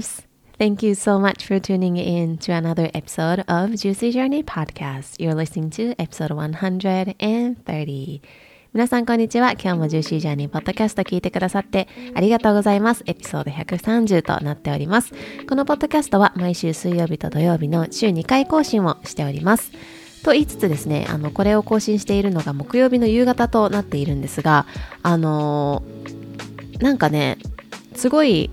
Loves. Thank you so much for tuning in to another episode of Juicy Journey Podcast. You're listening to episode 130. 皆さん、こんにちは。今日も Juicy Journey Podcast 聞いてくださってありがとうございます。エピソード130となっております。このポッドキャストは毎週水曜日と土曜日の週2回更新をしております。と言いつつですね、あの、これを更新しているのが木曜日の夕方となっているんですが、あのーなんかね、すごい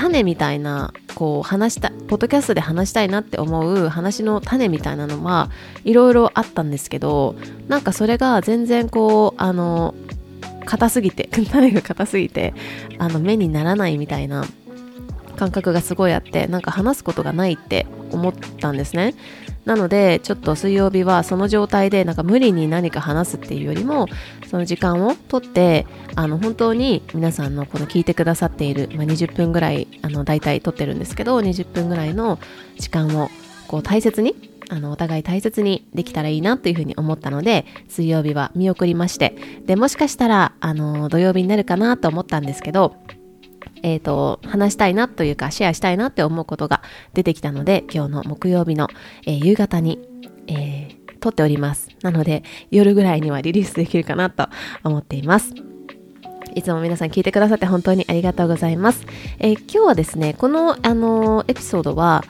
種みたいなこう話したポッドキャストで話したいなって思う話の種みたいなのはいろいろあったんですけどなんかそれが全然こうあの硬すぎて 種が硬すぎてあの目にならないみたいな感覚がすごいあってなんか話すことがないって思ったんですね。なのでちょっと水曜日はその状態でなんか無理に何か話すっていうよりもその時間をとってあの本当に皆さんのこの聞いてくださっている、まあ、20分ぐらいあの大体とってるんですけど20分ぐらいの時間をこう大切にあのお互い大切にできたらいいなというふうに思ったので水曜日は見送りましてでもしかしたらあの土曜日になるかなと思ったんですけどえっ、と、話したいなというか、シェアしたいなって思うことが出てきたので、今日の木曜日の、えー夕方に、えー撮っております。なので、夜ぐらいにはリリースできるかなと思っています。いつも皆さん聞いてくださって本当にありがとうございます。え今日はですね、この、あのエピソードは、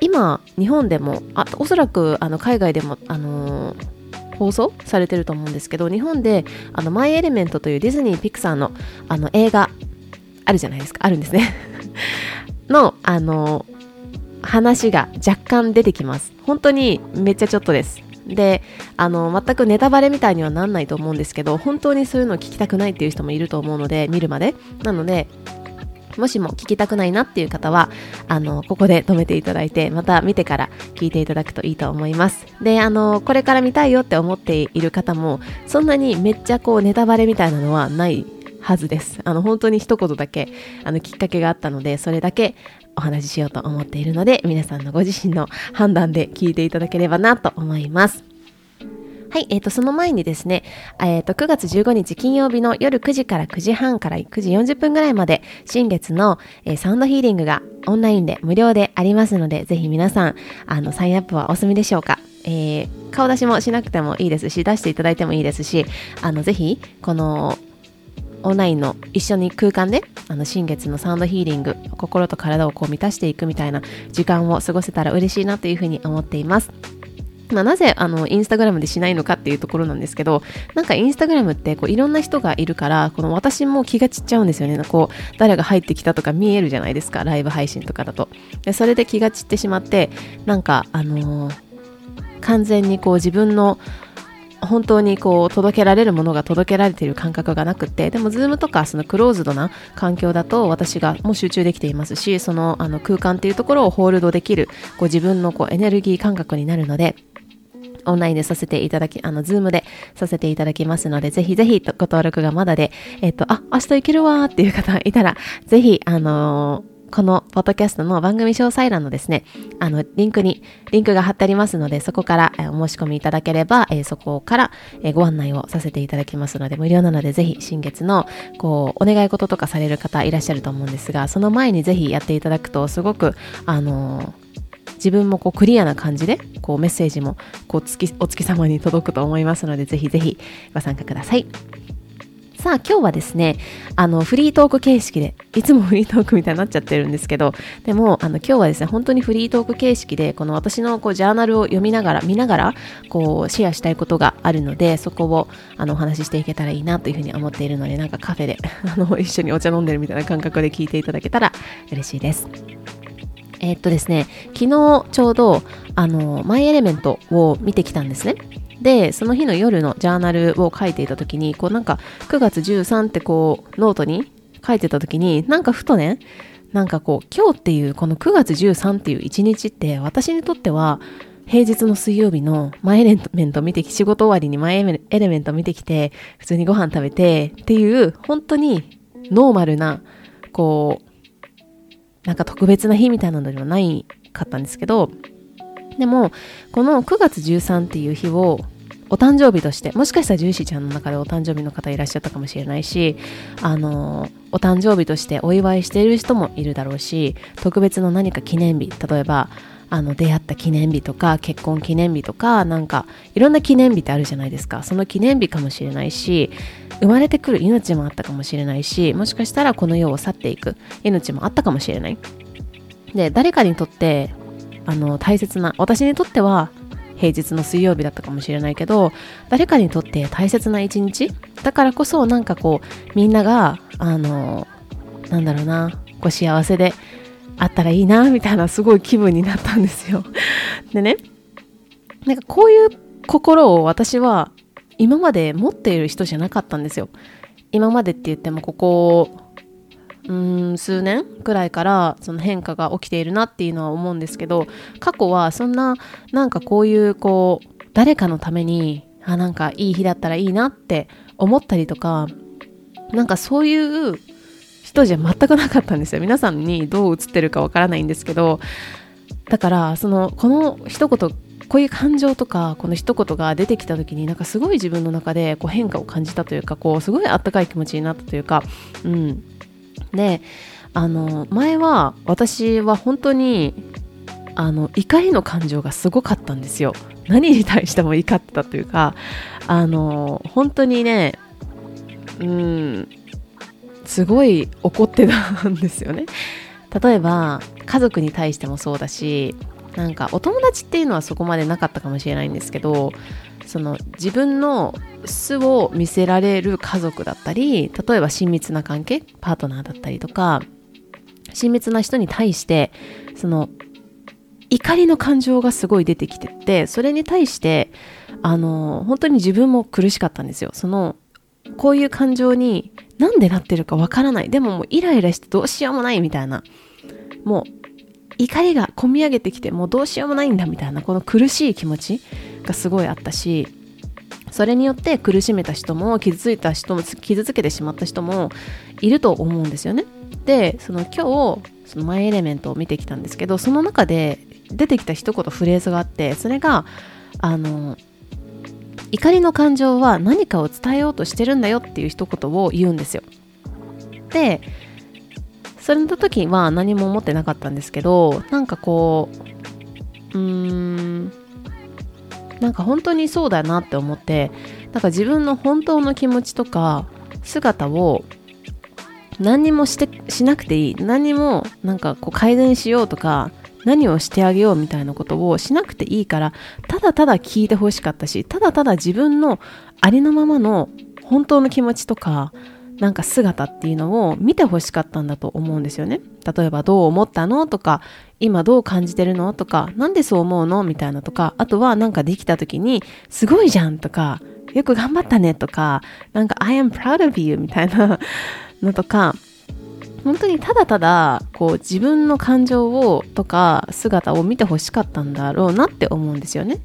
今、日本でも、あおそらくあの海外でも、あの放送されてると思うんですけど日本であのマイ・エレメントというディズニー・ピクサーのあの映画あるじゃないですか。あるんですね。のあの話が若干出てきます。本当にめっちゃちょっとです。であの全くネタバレみたいにはなんないと思うんですけど本当にそういうのを聞きたくないっていう人もいると思うので見るまで。なのでもしも聞きたくないなっていう方は、あの、ここで止めていただいて、また見てから聞いていただくといいと思います。で、あの、これから見たいよって思っている方も、そんなにめっちゃこうネタバレみたいなのはないはずです。あの、本当に一言だけ、あの、きっかけがあったので、それだけお話ししようと思っているので、皆さんのご自身の判断で聞いていただければなと思います。はい、えー、と、その前にですね、えー、と、9月15日金曜日の夜9時から9時半から9時40分ぐらいまで、新月の、えーサウンドヒーリングがオンラインで無料でありますので、ぜひ皆さん、あの、サインアップはお済みでしょうか。えー顔出しもしなくてもいいですし、出していただいてもいいですし、あの、ぜひ、この、オンラインの一緒に空間であの新月のサウンドヒーリング心と体をこう満たしていくみたいな時間を過ごせたら嬉しいなというふうに思っています。まあ、なぜあのインスタグラムでしないのかっていうところなんですけどなんかインスタグラムってこういろんな人がいるからこの私も気が散っちゃうんですよねこう誰が入ってきたとか見えるじゃないですかライブ配信とかだとでそれで気が散ってしまってなんかあのー完全にこう自分の本当にこう届けられるものが届けられている感覚がなくてでも Zoom とかそのクローズドな環境だと私がもう集中できていますしそのあの空間っていうところをホールドできるこう自分のこうエネルギー感覚になるのでオンラインでさせていただき、あの、ズームでさせていただきますので、ぜひぜひご登録がまだで、えっ、と、あ、明日行けるわーっていう方いたら、ぜひ、あのーこのポッドキャストの番組詳細欄のですね、あの、リンクに、リンクが貼ってありますので、そこからお申し込みいただければ、えそこからえご案内をさせていただきますので、無料なので、ぜひ、新月の、こう、お願い事とかされる方いらっしゃると思うんですが、その前にぜひやっていただくと、すごく、あの自分もこうクリアな感じでこうメッセージもこう月お月様に届くと思いますのでぜひぜひご参加ください。さあ今日はですねあのフリートーク形式でいつもフリートークみたいになっちゃってるんですけどでもあの今日はですね本当にフリートーク形式でこの私のこうジャーナルを読みながら見ながらこうシェアしたいことがあるのでそこをあのお話ししていけたらいいなというふうに思っているのでなんかカフェで あの一緒にお茶飲んでるみたいな感覚で聞いていただけたら嬉しいです。えー、っとですね、昨日ちょうど、あの、マイエレメントを見てきたんですね。で、その日の夜のジャーナルを書いていた時に、こうなんか9月13ってこうノートに書いてた時に、なんかふとね、なんかこう今日っていうこの9月13っていう一日って私にとっては平日の水曜日のマイエレメント見てき、仕事終わりにマイエレメント見てきて、普通にご飯食べてっていう、本当にノーマルな、こう、なんか特別な日みたいなのではないかったんですけど、でも、この9月13っていう日をお誕生日として、もしかしたらジューシーちゃんの中でお誕生日の方いらっしゃったかもしれないし、あの、お誕生日としてお祝いしている人もいるだろうし、特別の何か記念日、例えば、あの出会った記念日とか結婚記念日とかなんかいろんな記念日ってあるじゃないですか。その記念日かもしれないし生まれてくる命もあったかもしれないしもしかしたらこの世を去っていく命もあったかもしれない。で誰かにとってあの大切な私にとっては平日の水曜日だったかもしれないけど誰かにとって大切な一日？だからこそなんかこうみんながあのなんだろうなこう幸せであったらいいなみたいなすごい気分になったんですよ。でねなんかこういう心を私は今まで持っている人じゃなかったんですよ。今までって言ってもここうん数年くらいからその変化が起きているなっていうのは思うんですけど過去はそんななんかこういうこう誰かのためにあなんかいい日だったらいいなって思ったりとかなんかそういう人じゃ全くなかったんですよ。皆さんにどう映ってるかわからないんですけどだからそのこの一言こういう感情とかこの一言が出てきた時になんかすごい自分の中でこう変化を感じたというかこうすごいあったかい気持ちになったというかうん。であの前は私は本当にあの怒りの感情がすごかったんですよ。何に対しても怒ってたというかあの本当にねうんすごい怒ってたんですよね。例えば家族に対してもそうだしなんかお友達っていうのはそこまでなかったかもしれないんですけどその自分の素を見せられる家族だったり例えば親密な関係パートナーだったりとか親密な人に対してその怒りの感情がすごい出てきててそれに対してあの本当に自分も苦しかったんですよ。そのこういう感情になんでなってるかわからない。でももうイライラしてどうしようもないみたいな。もう怒りがこみ上げてきてもうどうしようもないんだみたいなこの苦しい気持ちがすごいあったしそれによって苦しめた人も傷ついた人も傷つけてしまった人もいると思うんですよね。でその今日そのマイエレメントを見てきたんですけどその中で出てきた一言フレーズがあってそれがあの怒りの感情は何かを伝えようとしてるんだよっていう一言を言うんですよ。でそれの時は何も思ってなかったんですけどなんかこううーんなんか本当にそうだなって思ってなんか自分の本当の気持ちとか姿を何にもしてしなくていい何にもなんかこう改善しようとか何をしてあげようみたいなことをしなくていいからただただ聞いてほしかったしただただ自分のありのままの本当の気持ちとかなんか姿っていうのを見てほしかったんだと思うんですよね。例えばどう思ったのとか今どう感じてるのとかなんでそう思うのみたいなとかあとはなんかできた時にすごいじゃんとかよく頑張ったねとかなんか I am proud of you みたいな のとか本当にただただこう自分の感情をとか姿を見てほしかったんだろうなって思うんですよね。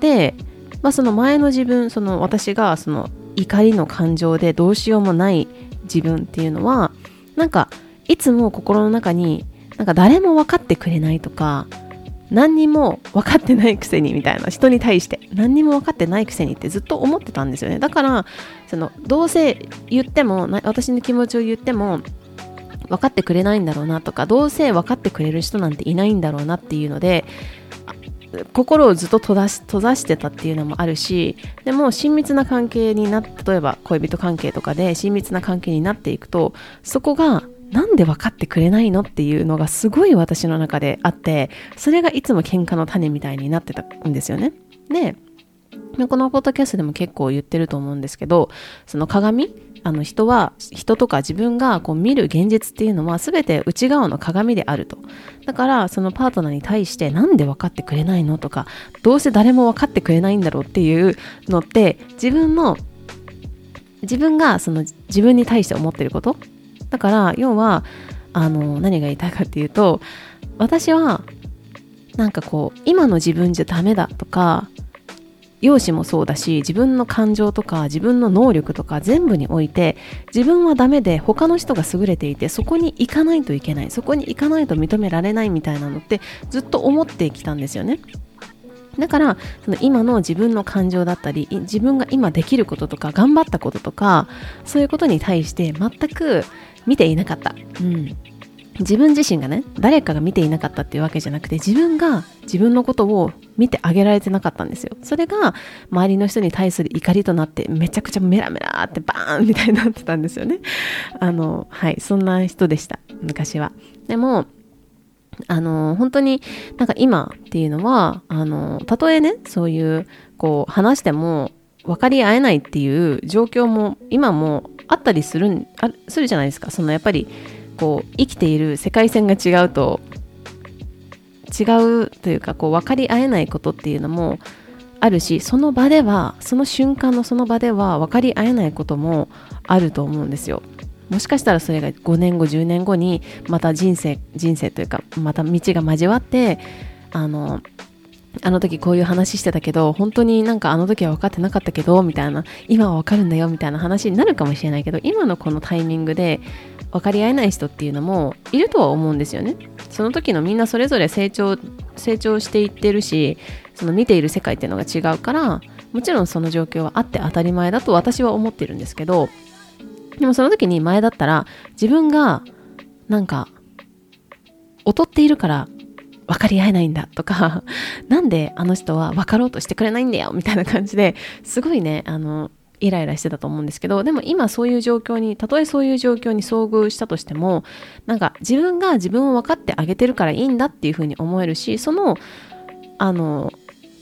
で、まあ、その前の自分その私がその怒りの感情でどうしようもない自分っていうのはなんかいつも心の中になんか誰も分かってくれないとか何にも分かってないくせにみたいな人に対して何にも分かってないくせにってずっと思ってたんですよね。だからそのどうせ言っても私の気持ちを言っても分かってくれないんだろうなとかどうせ分かってくれる人なんていないんだろうなっていうので心をずっと閉ざし閉ざしてたっていうのもあるしでも親密な関係にな例えば恋人関係とかで親密な関係になっていくとそこが何で分かってくれないのっていうのがすごい私の中であってそれがいつも喧嘩の種みたいになってたんですよね。でこのポッドキャストでも結構言ってると思うんですけどその鏡？あの人は人とか自分がこう見る現実っていうのは全て内側の鏡であると。だからそのパートナーに対してなんで分かってくれないのとかどうせ誰も分かってくれないんだろうっていうのって自分の自分がその自分に対して思ってること。だから要はあの何が言いたいかっていうと私はなんかこう今の自分じゃダメだとか容姿もそうだし自分の感情とか自分の能力とか全部において自分はダメで他の人が優れていてそこに行かないといけないそこに行かないと認められないみたいなのってずっと思ってきたんですよね。だからその今の自分の感情だったり自分が今できることとか頑張ったこととかそういうことに対して全く見ていなかった、うん、自分自身がね誰かが見ていなかったっていうわけじゃなくて自分が自分のことを見てあげられてなかったんですよ。それが周りの人に対する怒りとなってめちゃくちゃメラメラってバーンみたいになってたんですよね。あのはいそんな人でした。昔は。でもあの本当になんか今っていうのはあのたとえねそういうこう話しても分かり合えないっていう状況も今もあったりするあするじゃないですか。そのやっぱりこう生きている世界線が違うと違うというかこう分かり合えないことっていうのもあるしその場ではその瞬間のその場では分かり合えないこともあると思うんですよ。もしかしたらそれが5年後10年後にまた人生人生というかまた道が交わってあのあの時こういう話してたけど本当になんかあの時は分かってなかったけどみたいな今は分かるんだよみたいな話になるかもしれないけど今のこのタイミングで分かり合えない人っていうのもいるとは思うんですよね。その時のみんなそれぞれ成長成長していってるしその見ている世界っていうのが違うからもちろんその状況はあって当たり前だと私は思ってるんですけどでもその時に前だったら自分がなんか劣っているから分かり合えないんだとか なんであの人は分かろうとしてくれないんだよみたいな感じですごいねあのイライラしてたと思うんですけどでも今そういう状況にたとえそういう状況に遭遇したとしてもなんか自分が自分を分かってあげてるからいいんだっていうふうに思えるしそのあの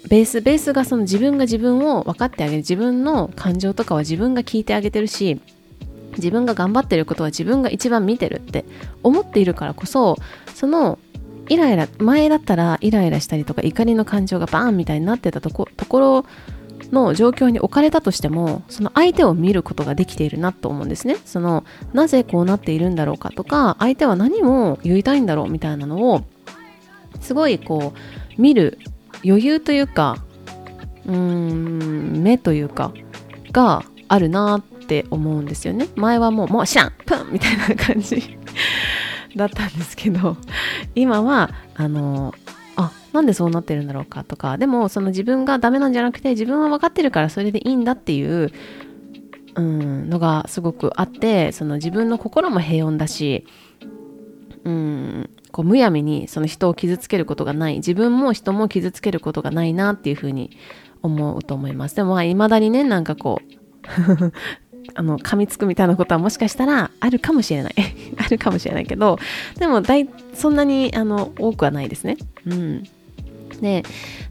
ベースベースがその自分が自分を分かってあげる自分の感情とかは自分が聞いてあげてるし自分が頑張ってることは自分が一番見てるって思っているからこそそのイライラ前だったらイライラしたりとか怒りの感情がバーンみたいになってたとこところの状況に置かれたとしてもその相手を見ることができているなと思うんですね。そのなぜこうなっているんだろうかとか相手は何を言いたいんだろうみたいなのをすごいこう見る余裕というかうーん目というかがあるなって思うんですよね。前はもうもうシャンプンみたいな感じだったんですけど今はあのなんでそうなってるんだろうかとかでもその自分がダメなんじゃなくて自分は分かってるからそれでいいんだっていううんのがすごくあってその自分の心も平穏だしうんこうむやみにその人を傷つけることがない自分も人も傷つけることがないなっていうふうに思うと思います。でもいまだにねなんかこう あの噛みつくみたいなことはもしかしたらあるかもしれない。あるかもしれないけどでもだいそんなにあの多くはないですね。うん。で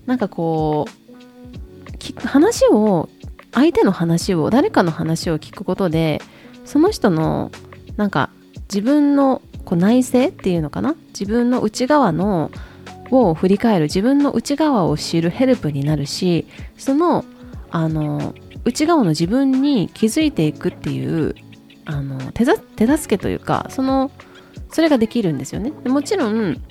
なんかこう話を相手の話を誰かの話を聞くことでその人のなんか自分のこう内省っていうのかな？自分の内側のを振り返る自分の内側を知るヘルプになるしそのあの内側の自分に気づいていくっていうあの手助けというかそのそれができるんですよね。もちろん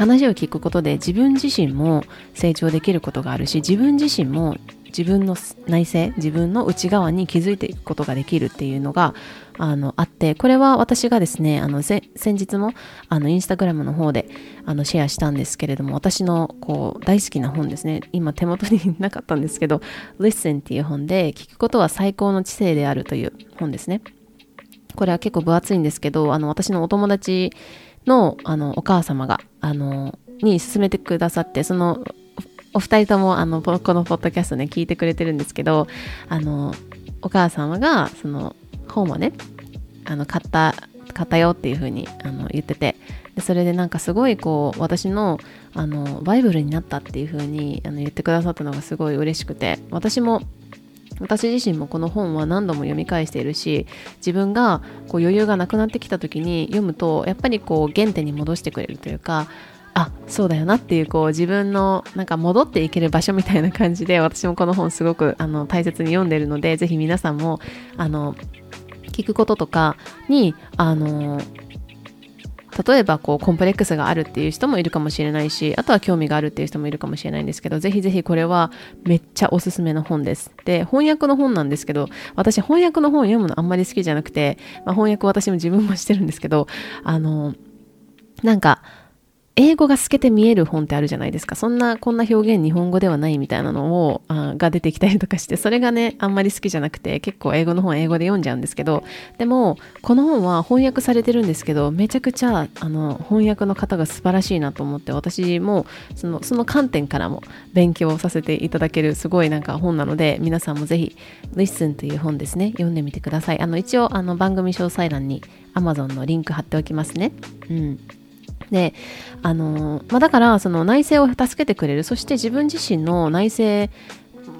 話を聞くことで自分自身も成長できることがあるし自分自身も自分の内省自分の内側に気づいていくことができるっていうのがあのあってこれは私がですねあの先日もあのインスタグラムの方であのシェアしたんですけれども私のこう大好きな本ですね。今手元になかったんですけど Listen っていう本で聞くことは最高の知性であるという本ですね。これは結構分厚いんですけどあの私のお友達のあのお母様があのに勧めてくださってそのお二人ともあのこのポッドキャストね聞いてくれてるんですけどあのお母様がその本をねあの買った買ったよっていう風にあに言っててでそれでなんかすごいこう私のあのバイブルになったっていう風にあに言ってくださったのがすごい嬉しくて私も私自身もこの本は何度も読み返しているし自分がこう余裕がなくなってきた時に読むとやっぱりこう原点に戻してくれるというかあそうだよなっていうこう自分のなんか戻っていける場所みたいな感じで私もこの本すごくあの大切に読んでいるのでぜひ皆さんもあの聞くこととかにあの例えばこうコンプレックスがあるっていう人もいるかもしれないしあとは興味があるっていう人もいるかもしれないんですけどぜひぜひこれはめっちゃおすすめの本です。で翻訳の本なんですけど私翻訳の本読むのあんまり好きじゃなくて、まあ、翻訳私も自分もしてるんですけどあのなんか英語が透けて見える本ってあるじゃないですか。そんな、こんな表現日本語ではないみたいなのを、あが出てきたりとかして、それがね、あんまり好きじゃなくて、結構英語の本英語で読んじゃうんですけど、でも、この本は翻訳されてるんですけど、めちゃくちゃ、あの、翻訳の方が素晴らしいなと思って、私も、その、その観点からも勉強させていただける、すごいなんか本なので、皆さんもぜひ、Listen という本ですね、読んでみてください。あの、一応、あの、番組詳細欄に Amazon のリンク貼っておきますね。うん。で、あのまあ、だからその内政を助けてくれるそして自分自身の内政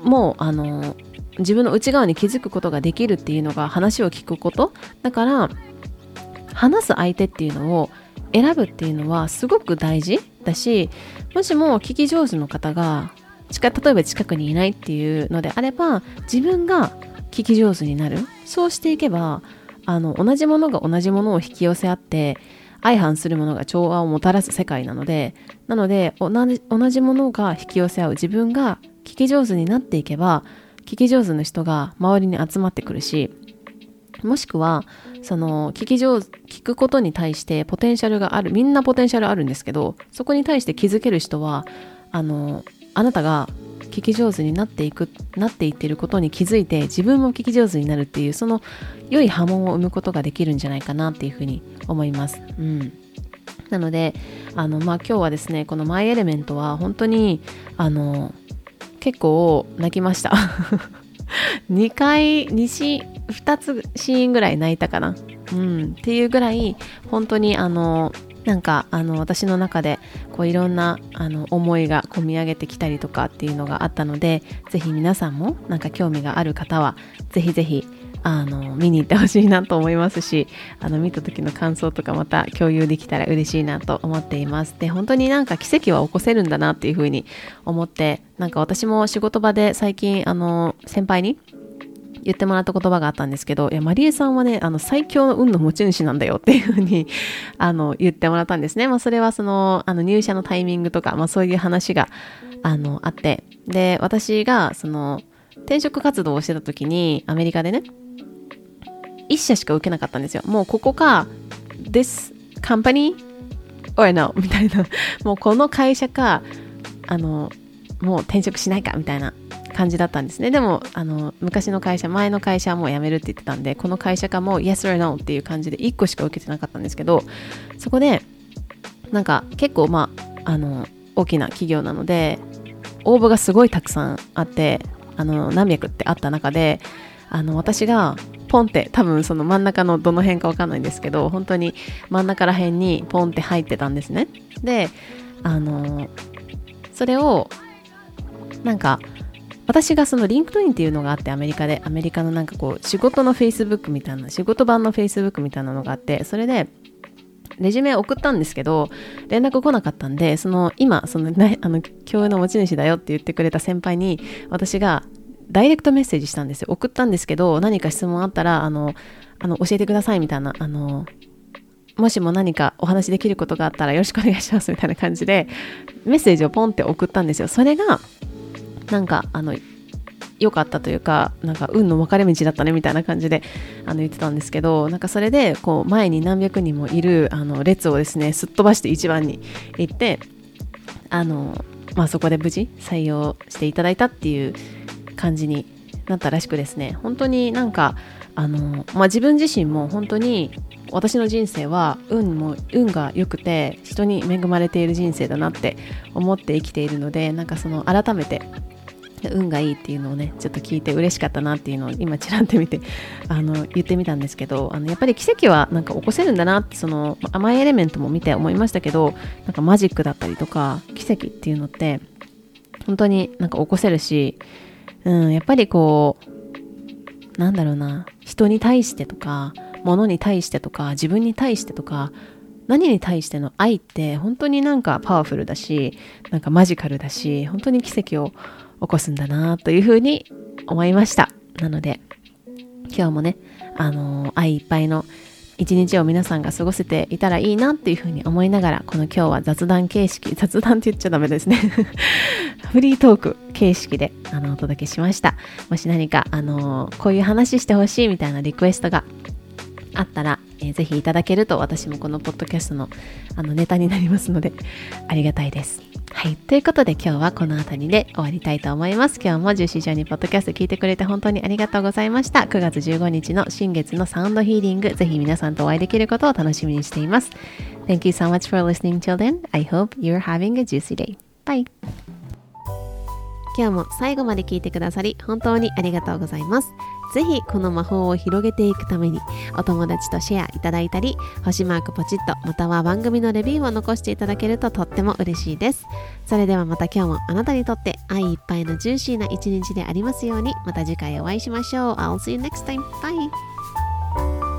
もあの自分の内側に気づくことができるっていうのが話を聞くこと。だから話す相手っていうのを選ぶっていうのはすごく大事だしもしも聞き上手の方が例えば近くにいないっていうのであれば自分が聞き上手になる。そうしていけばあの同じものが同じものを引き寄せ合って相反するものが調和をもたらす世界なのでなので同じ同じものが引き寄せ合う自分が聞き上手になっていけば聞き上手な人が周りに集まってくるしもしくはその聞き上手聞くことに対してポテンシャルがあるみんなポテンシャルあるんですけどそこに対して気づける人はあのあなたが聞き上手になっていくなっていってることに気づいて自分も聞き上手になるっていうその良い波紋を生むことができるんじゃないかなっていうふうに思います。うん、なのであの、まあ、今日はですねこの「マイ・エレメント」は本当にあの結構泣きました。2回2シ2つシーンぐらい泣いたかな、うん、っていうぐらい本当にあのなんかあの私の中でこういろんなあの思いが込み上げてきたりとかっていうのがあったのでぜひ皆さんもなんか興味がある方はぜひぜひあの見に行ってほしいなと思いますしあの見た時の感想とかまた共有できたら嬉しいなと思っていますで本当になんか奇跡は起こせるんだなっていうふうに思ってなんか私も仕事場で最近あの先輩に言ってもらった言葉があったんですけど、いや、マリエさんはね、あの、最強の運の持ち主なんだよっていうふうに、あの、言ってもらったんですね。まあ、それはその、あの、入社のタイミングとか、まあ、そういう話が、あの、あって、で、私が、その、転職活動をしてた時に、アメリカでね、一社しか受けなかったんですよ。もうここか、this company? Or no みたいな、もうこの会社か、あの、もう転職しないかみたいな感じだったんですね。でもあの昔の会社前の会社はもう辞めるって言ってたんでこの会社かも Yes or No っていう感じで1個しか受けてなかったんですけどそこでなんか結構まああの大きな企業なので応募がすごいたくさんあってあの何百ってあった中であの私がポンって多分その真ん中のどの辺かわかんないんですけど本当に真ん中ら辺にポンって入ってたんですね。であのそれをなんか私がそのリンクトインっていうのがあってアメリカでアメリカのなんかこう仕事のフェイスブックみたいな仕事版のフェイスブックみたいなのがあってそれでレジュメ送ったんですけど連絡来なかったんでその今その、ね、あの共有の持ち主だよって言ってくれた先輩に私がダイレクトメッセージしたんですよ。送ったんですけど何か質問あったらあのあの教えてくださいみたいなあのもしも何かお話できることがあったらよろしくお願いしますみたいな感じでメッセージをポンって送ったんですよ。それがなんかあの良かったというかなんか運の分かれ道だったねみたいな感じであの言ってたんですけどなんかそれでこう前に何百人もいるあの列をですねすっ飛ばして一番に行ってあの、まあ、そこで無事採用していただいたっていう感じになったらしくですね。本当になんかあの、まあ、自分自身も本当に私の人生は運も運が良くて人に恵まれている人生だなって思って生きているのでなんかその改めて運がいいっていうのをねちょっと聞いて嬉しかったなっていうのを今ちらってみてあの言ってみたんですけどあのやっぱり奇跡はなんか起こせるんだなってその甘いエレメントも見て思いましたけどなんかマジックだったりとか奇跡っていうのって本当になんか起こせるし、うん、やっぱりこうなんだろうな人に対してとか物に対してとか自分に対してとか何に対しての愛って本当になんかパワフルだしなんかマジカルだし本当に奇跡を起こすんだなというふうに思いました。なので今日もねあのー、愛いっぱいの一日を皆さんが過ごせていたらいいなっていうふうに思いながらこの今日は雑談形式雑談って言っちゃダメですね。フリートーク形式であのお届けしました。もし何かあのー、こういう話してほしいみたいなリクエストがあったら、えー、ぜひいただけると私もこのポッドキャストのあのネタになりますのでありがたいです。はい。ということで今日はこの辺りで終わりたいと思います。今日もジューシージャーニーポッドキャスト聞いてくれて本当にありがとうございました。9月15日の新月のサウンドヒーリング、ぜひ皆さんとお会いできることを楽しみにしています。Thank you so much for listening till then. I hope you're having a juicy day. Bye! 今日も最後まで聞いてくださり本当にありがとうございます。ぜひこの魔法を広げていくためにお友達とシェアいただいたり星マークポチッとまたは番組のレビューを残していただけるととっても嬉しいですそれではまた今日もあなたにとって愛いっぱいのジューシーな一日でありますようにまた次回お会いしましょう I'll see you next time. Bye!